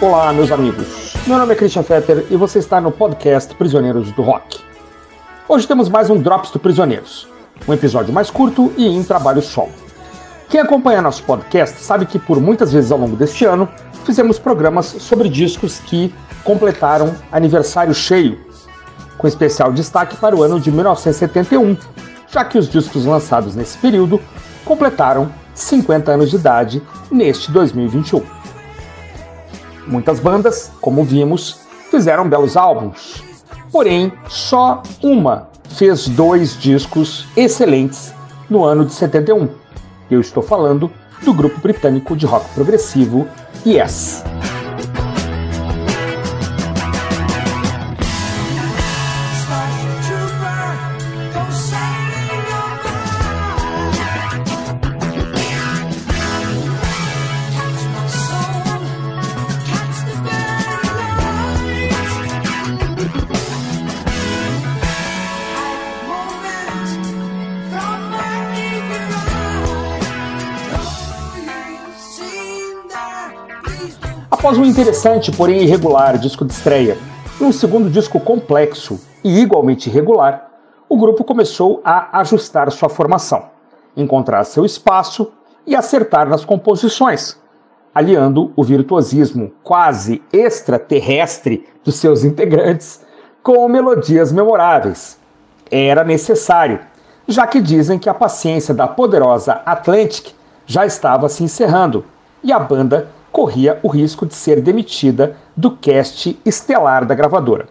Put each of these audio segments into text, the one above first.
Olá, meus amigos. Meu nome é Christian Fetter e você está no podcast Prisioneiros do Rock. Hoje temos mais um Drops do Prisioneiros, um episódio mais curto e em trabalho solo. Quem acompanha nosso podcast sabe que por muitas vezes ao longo deste ano fizemos programas sobre discos que completaram aniversário cheio, com especial destaque para o ano de 1971, já que os discos lançados nesse período completaram 50 anos de idade neste 2021. Muitas bandas, como vimos, fizeram belos álbuns, porém só uma fez dois discos excelentes no ano de 71. Eu estou falando do grupo britânico de rock progressivo Yes. Após um interessante, porém irregular disco de estreia e um segundo disco complexo e igualmente irregular, o grupo começou a ajustar sua formação, encontrar seu espaço e acertar nas composições, aliando o virtuosismo quase extraterrestre dos seus integrantes com melodias memoráveis. Era necessário, já que dizem que a paciência da poderosa Atlantic já estava se encerrando e a banda corria o risco de ser demitida do cast estelar da gravadora.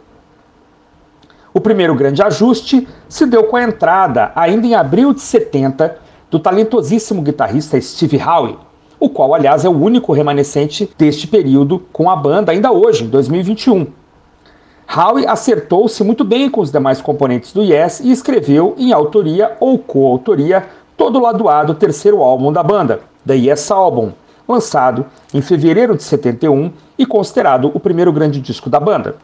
O primeiro grande ajuste se deu com a entrada, ainda em abril de 70, do talentosíssimo guitarrista Steve Howe, o qual, aliás, é o único remanescente deste período com a banda ainda hoje, em 2021. Howe acertou-se muito bem com os demais componentes do Yes e escreveu, em autoria ou coautoria, todo o lado A do terceiro álbum da banda, The Yes Album, lançado em fevereiro de 71 e considerado o primeiro grande disco da banda.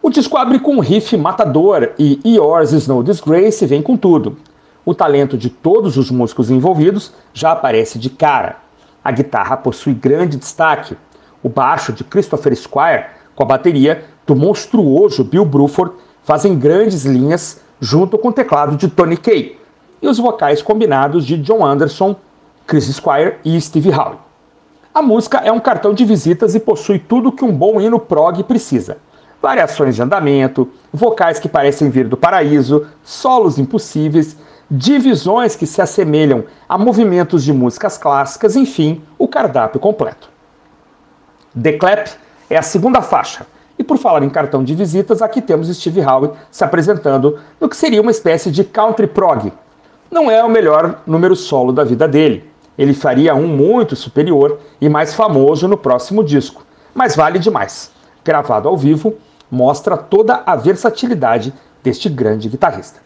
O disco abre com um riff matador e Yours Is No Disgrace vem com tudo. O talento de todos os músicos envolvidos já aparece de cara. A guitarra possui grande destaque. O baixo de Christopher Squire, com a bateria do monstruoso Bill Bruford, fazem grandes linhas junto com o teclado de Tony Kaye, e os vocais combinados de John Anderson Chris Squire e Steve Howe. A música é um cartão de visitas e possui tudo que um bom hino prog precisa. Variações de andamento, vocais que parecem vir do paraíso, solos impossíveis, divisões que se assemelham a movimentos de músicas clássicas, enfim, o cardápio completo. The Clap é a segunda faixa, e por falar em cartão de visitas, aqui temos Steve Howe se apresentando no que seria uma espécie de country prog. Não é o melhor número solo da vida dele, ele faria um muito superior e mais famoso no próximo disco, mas vale demais. Gravado ao vivo, mostra toda a versatilidade deste grande guitarrista.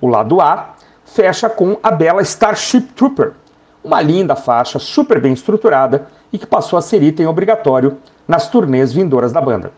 O lado A fecha com a bela Starship Trooper, uma linda faixa super bem estruturada e que passou a ser item obrigatório nas turnês vindouras da banda.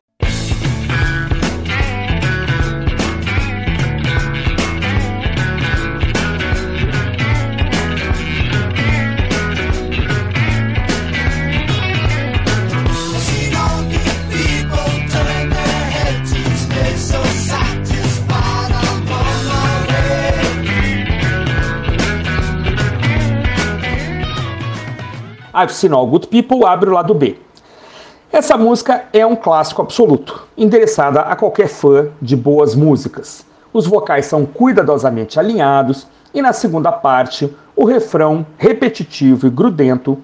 Seen All Good People abre o lado B. Essa música é um clássico absoluto, endereçada a qualquer fã de boas músicas. Os vocais são cuidadosamente alinhados e na segunda parte, o refrão repetitivo e grudento,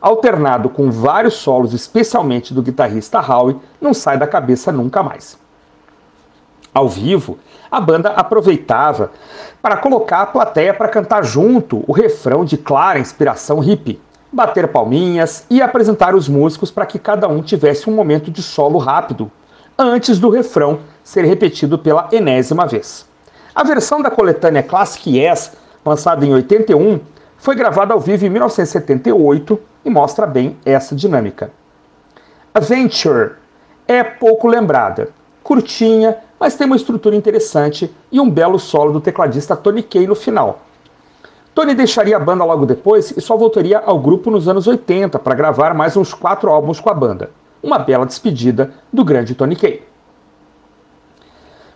alternado com vários solos, especialmente do guitarrista Howie, não sai da cabeça nunca mais. Ao vivo, a banda aproveitava para colocar a plateia para cantar junto o refrão de clara inspiração hippie bater palminhas e apresentar os músicos para que cada um tivesse um momento de solo rápido, antes do refrão ser repetido pela enésima vez. A versão da coletânea Classic Yes, lançada em 81, foi gravada ao vivo em 1978 e mostra bem essa dinâmica. Adventure é pouco lembrada, curtinha, mas tem uma estrutura interessante e um belo solo do tecladista Tony Kaye no final. Tony deixaria a banda logo depois e só voltaria ao grupo nos anos 80 para gravar mais uns quatro álbuns com a banda. Uma bela despedida do grande Tony Kaye.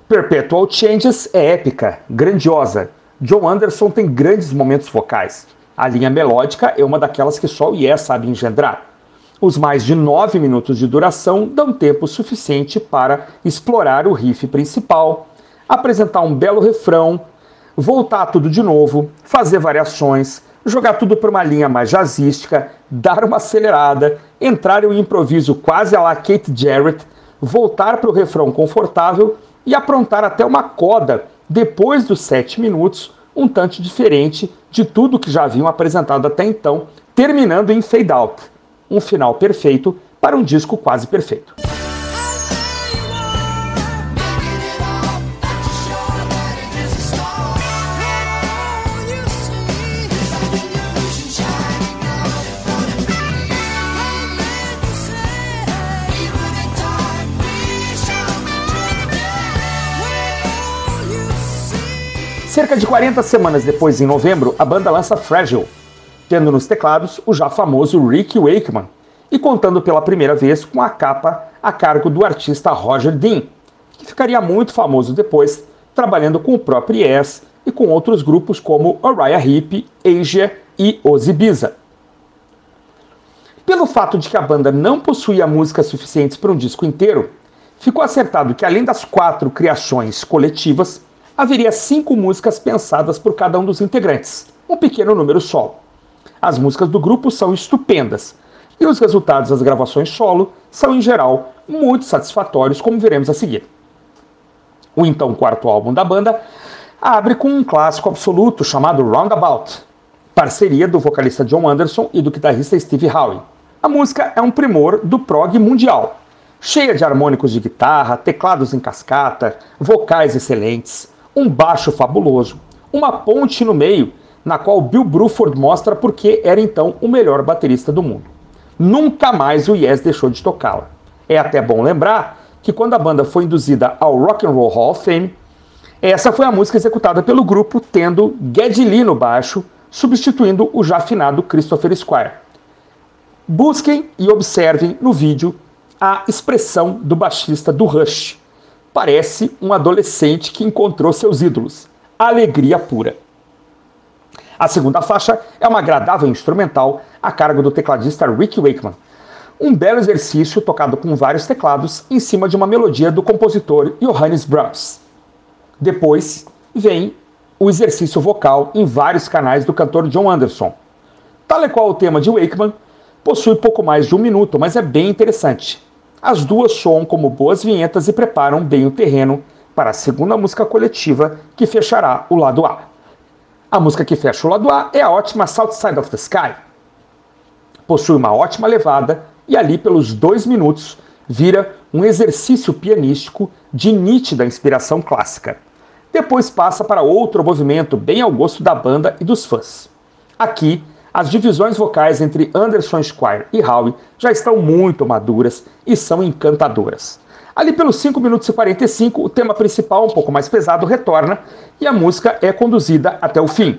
Perpetual Changes é épica, grandiosa. John Anderson tem grandes momentos vocais. A linha melódica é uma daquelas que só o Yes sabe engendrar. Os mais de nove minutos de duração dão tempo suficiente para explorar o riff principal, apresentar um belo refrão, voltar tudo de novo, fazer variações, jogar tudo para uma linha mais jazzística, dar uma acelerada, entrar em um improviso quase a la Kate Jarrett, voltar para o refrão confortável e aprontar até uma coda depois dos sete minutos, um tanto diferente de tudo que já haviam apresentado até então, terminando em fade out. Um final perfeito para um disco quase perfeito. Cerca de 40 semanas depois, em novembro, a banda lança Fragile, tendo nos teclados o já famoso Rick Wakeman e contando pela primeira vez com a capa a cargo do artista Roger Dean, que ficaria muito famoso depois, trabalhando com o próprio Yes e com outros grupos como Uriah Heep, Asia e Ozzy Biza. Pelo fato de que a banda não possuía músicas suficientes para um disco inteiro, ficou acertado que além das quatro criações coletivas, haveria cinco músicas pensadas por cada um dos integrantes, um pequeno número solo. As músicas do grupo são estupendas, e os resultados das gravações solo são, em geral, muito satisfatórios, como veremos a seguir. O então quarto álbum da banda abre com um clássico absoluto chamado Roundabout, parceria do vocalista John Anderson e do guitarrista Steve Howe. A música é um primor do prog mundial, cheia de harmônicos de guitarra, teclados em cascata, vocais excelentes, um baixo fabuloso, uma ponte no meio, na qual Bill Bruford mostra por que era então o melhor baterista do mundo. Nunca mais o Yes deixou de tocá-la. É até bom lembrar que quando a banda foi induzida ao Rock and Roll Hall of Fame, essa foi a música executada pelo grupo, tendo Geddy Lee no baixo, substituindo o já afinado Christopher Squire. Busquem e observem no vídeo a expressão do baixista do Rush, parece um adolescente que encontrou seus ídolos. Alegria pura. A segunda faixa é uma agradável instrumental a cargo do tecladista Rick Wakeman. Um belo exercício tocado com vários teclados em cima de uma melodia do compositor Johannes Brahms. Depois vem o exercício vocal em vários canais do cantor John Anderson. Tal e qual o tema de Wakeman, possui pouco mais de um minuto, mas é bem interessante. As duas soam como boas vinhetas e preparam bem o terreno para a segunda música coletiva que fechará o lado A. A música que fecha o lado A é a ótima South Side of the Sky. Possui uma ótima levada e ali pelos dois minutos vira um exercício pianístico de nítida inspiração clássica. Depois passa para outro movimento bem ao gosto da banda e dos fãs. Aqui as divisões vocais entre Anderson Squire e Howe já estão muito maduras e são encantadoras. Ali pelos 5 minutos e 45, o tema principal, um pouco mais pesado, retorna e a música é conduzida até o fim.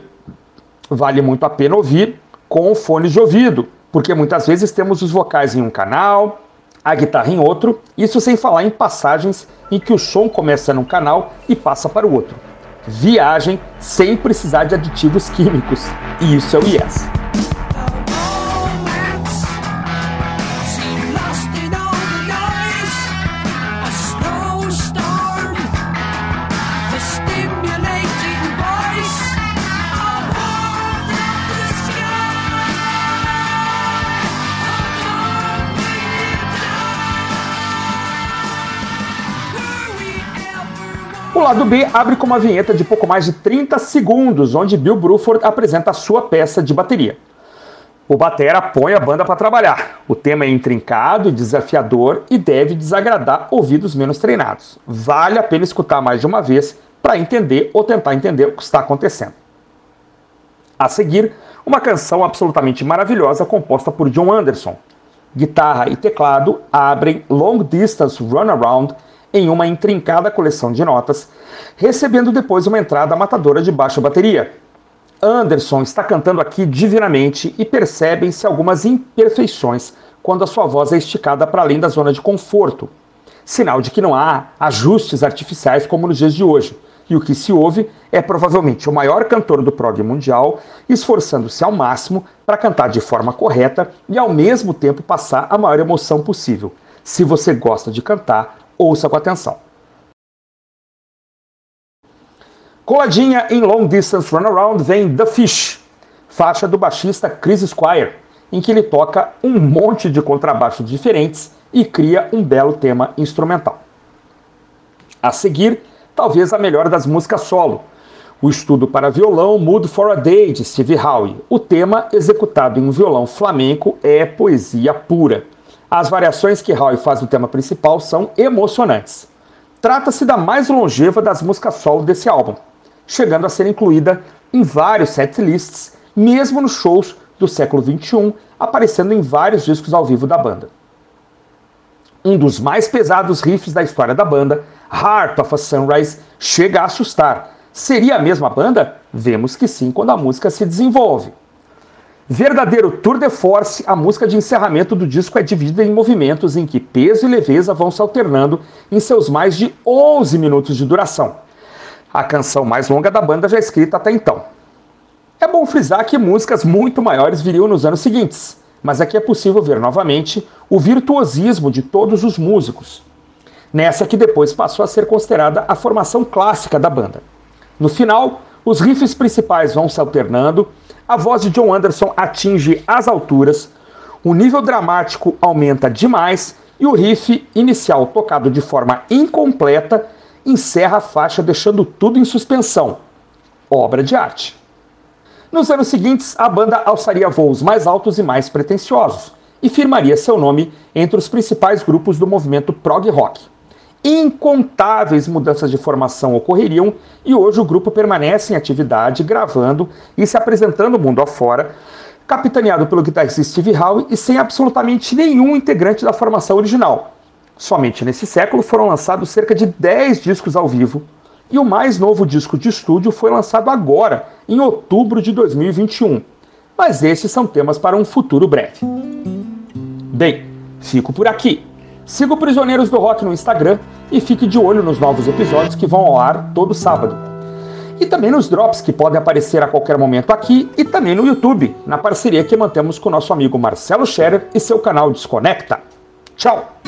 Vale muito a pena ouvir com fones de ouvido, porque muitas vezes temos os vocais em um canal, a guitarra em outro, isso sem falar em passagens em que o som começa num canal e passa para o outro. Viagem sem precisar de aditivos químicos. E isso é o Yes. Lado B abre com uma vinheta de pouco mais de 30 segundos, onde Bill Bruford apresenta a sua peça de bateria. O batera põe a banda para trabalhar. O tema é intrincado desafiador e deve desagradar ouvidos menos treinados. Vale a pena escutar mais de uma vez para entender ou tentar entender o que está acontecendo. A seguir, uma canção absolutamente maravilhosa composta por John Anderson. Guitarra e teclado abrem Long Distance Runaround em uma intrincada coleção de notas, recebendo depois uma entrada matadora de baixa bateria. Anderson está cantando aqui divinamente e percebem-se algumas imperfeições quando a sua voz é esticada para além da zona de conforto. Sinal de que não há ajustes artificiais como nos dias de hoje. E o que se ouve é provavelmente o maior cantor do prog mundial esforçando-se ao máximo para cantar de forma correta e ao mesmo tempo passar a maior emoção possível. Se você gosta de cantar, ouça com atenção. Coladinha em Long Distance Runaround vem The Fish, faixa do baixista Chris Squire, em que ele toca um monte de contrabaixos diferentes e cria um belo tema instrumental. A seguir, talvez a melhor das músicas solo, o estudo para violão Mood for a Day de Steve Howe. O tema, executado em um violão flamenco, é poesia pura. As variações que Howe faz no tema principal são emocionantes. Trata-se da mais longeva das músicas solo desse álbum, chegando a ser incluída em vários setlists, mesmo nos shows do século XXI, aparecendo em vários discos ao vivo da banda. Um dos mais pesados riffs da história da banda, Heart of a Sunrise, chega a assustar. Seria a mesma banda? Vemos que sim quando a música se desenvolve. Verdadeiro tour de force, a música de encerramento do disco é dividida em movimentos em que peso e leveza vão se alternando em seus mais de 11 minutos de duração a canção mais longa da banda já escrita até então. É bom frisar que músicas muito maiores viriam nos anos seguintes, mas aqui é possível ver novamente o virtuosismo de todos os músicos, nessa que depois passou a ser considerada a formação clássica da banda. No final, os riffs principais vão se alternando, a voz de John Anderson atinge as alturas, o nível dramático aumenta demais e o riff inicial tocado de forma incompleta encerra a faixa deixando tudo em suspensão. Obra de arte. Nos anos seguintes, a banda alçaria voos mais altos e mais pretensiosos e firmaria seu nome entre os principais grupos do movimento prog rock. Incontáveis mudanças de formação ocorreriam e hoje o grupo permanece em atividade, gravando e se apresentando mundo afora, capitaneado pelo guitarrista Steve Howe e sem absolutamente nenhum integrante da formação original, Somente nesse século foram lançados cerca de 10 discos ao vivo, e o mais novo disco de estúdio foi lançado agora, em outubro de 2021. Mas esses são temas para um futuro breve. Bem, fico por aqui. Siga o Prisioneiros do Rock no Instagram e fique de olho nos novos episódios que vão ao ar todo sábado. E também nos drops que podem aparecer a qualquer momento aqui e também no YouTube, na parceria que mantemos com nosso amigo Marcelo Scherer e seu canal Desconecta. Tchau!